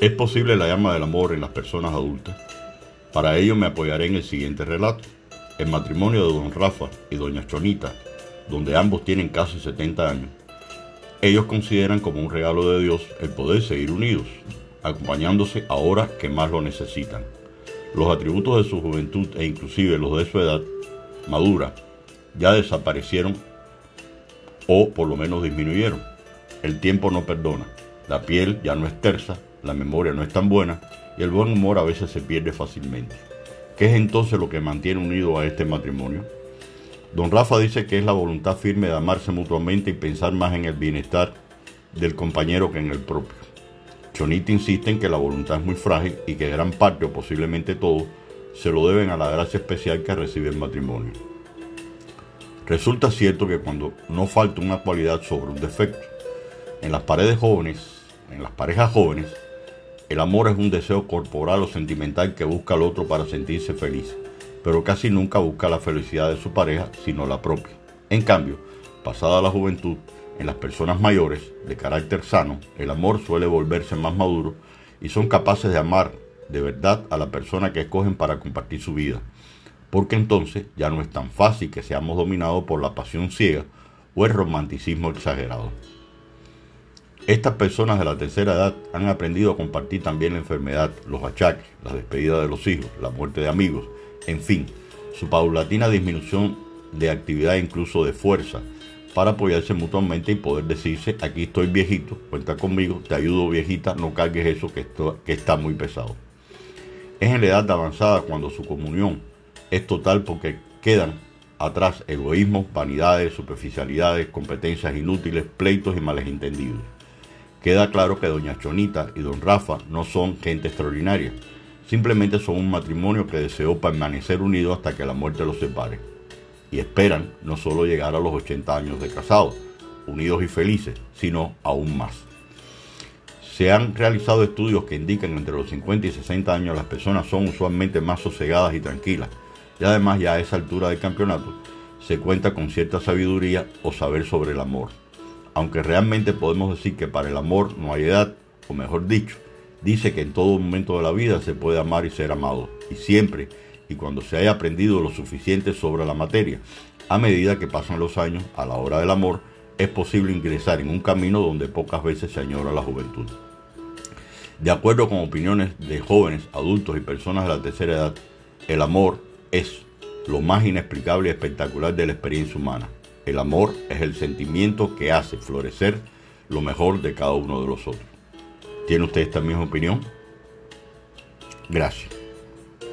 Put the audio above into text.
¿Es posible la llama del amor en las personas adultas? Para ello me apoyaré en el siguiente relato. El matrimonio de don Rafa y doña Chonita, donde ambos tienen casi 70 años. Ellos consideran como un regalo de Dios el poder seguir unidos, acompañándose ahora que más lo necesitan. Los atributos de su juventud e inclusive los de su edad madura ya desaparecieron o por lo menos disminuyeron. El tiempo no perdona, la piel ya no es tersa, la memoria no es tan buena y el buen humor a veces se pierde fácilmente. ¿Qué es entonces lo que mantiene unido a este matrimonio? Don Rafa dice que es la voluntad firme de amarse mutuamente y pensar más en el bienestar del compañero que en el propio. Chonita insiste en que la voluntad es muy frágil y que gran parte o posiblemente todo se lo deben a la gracia especial que recibe el matrimonio. Resulta cierto que cuando no falta una cualidad sobre un defecto, en las paredes jóvenes, en las parejas jóvenes, el amor es un deseo corporal o sentimental que busca al otro para sentirse feliz pero casi nunca busca la felicidad de su pareja, sino la propia. En cambio, pasada la juventud, en las personas mayores, de carácter sano, el amor suele volverse más maduro y son capaces de amar de verdad a la persona que escogen para compartir su vida, porque entonces ya no es tan fácil que seamos dominados por la pasión ciega o el romanticismo exagerado. Estas personas de la tercera edad han aprendido a compartir también la enfermedad, los achaques, la despedida de los hijos, la muerte de amigos, en fin, su paulatina disminución de actividad incluso de fuerza para apoyarse mutuamente y poder decirse, aquí estoy viejito, cuenta conmigo, te ayudo viejita, no cargues eso que, que está muy pesado. Es en la edad avanzada cuando su comunión es total porque quedan atrás egoísmos, vanidades, superficialidades, competencias inútiles, pleitos y males entendidos. Queda claro que doña Chonita y don Rafa no son gente extraordinaria, Simplemente son un matrimonio que deseó permanecer unido hasta que la muerte los separe. Y esperan no solo llegar a los 80 años de casados, unidos y felices, sino aún más. Se han realizado estudios que indican que entre los 50 y 60 años las personas son usualmente más sosegadas y tranquilas. Y además ya a esa altura del campeonato se cuenta con cierta sabiduría o saber sobre el amor. Aunque realmente podemos decir que para el amor no hay edad, o mejor dicho, dice que en todo momento de la vida se puede amar y ser amado, y siempre y cuando se haya aprendido lo suficiente sobre la materia. A medida que pasan los años, a la hora del amor, es posible ingresar en un camino donde pocas veces se añora la juventud. De acuerdo con opiniones de jóvenes, adultos y personas de la tercera edad, el amor es lo más inexplicable y espectacular de la experiencia humana. El amor es el sentimiento que hace florecer lo mejor de cada uno de los otros. ¿Tiene usted esta misma opinión? Gracias.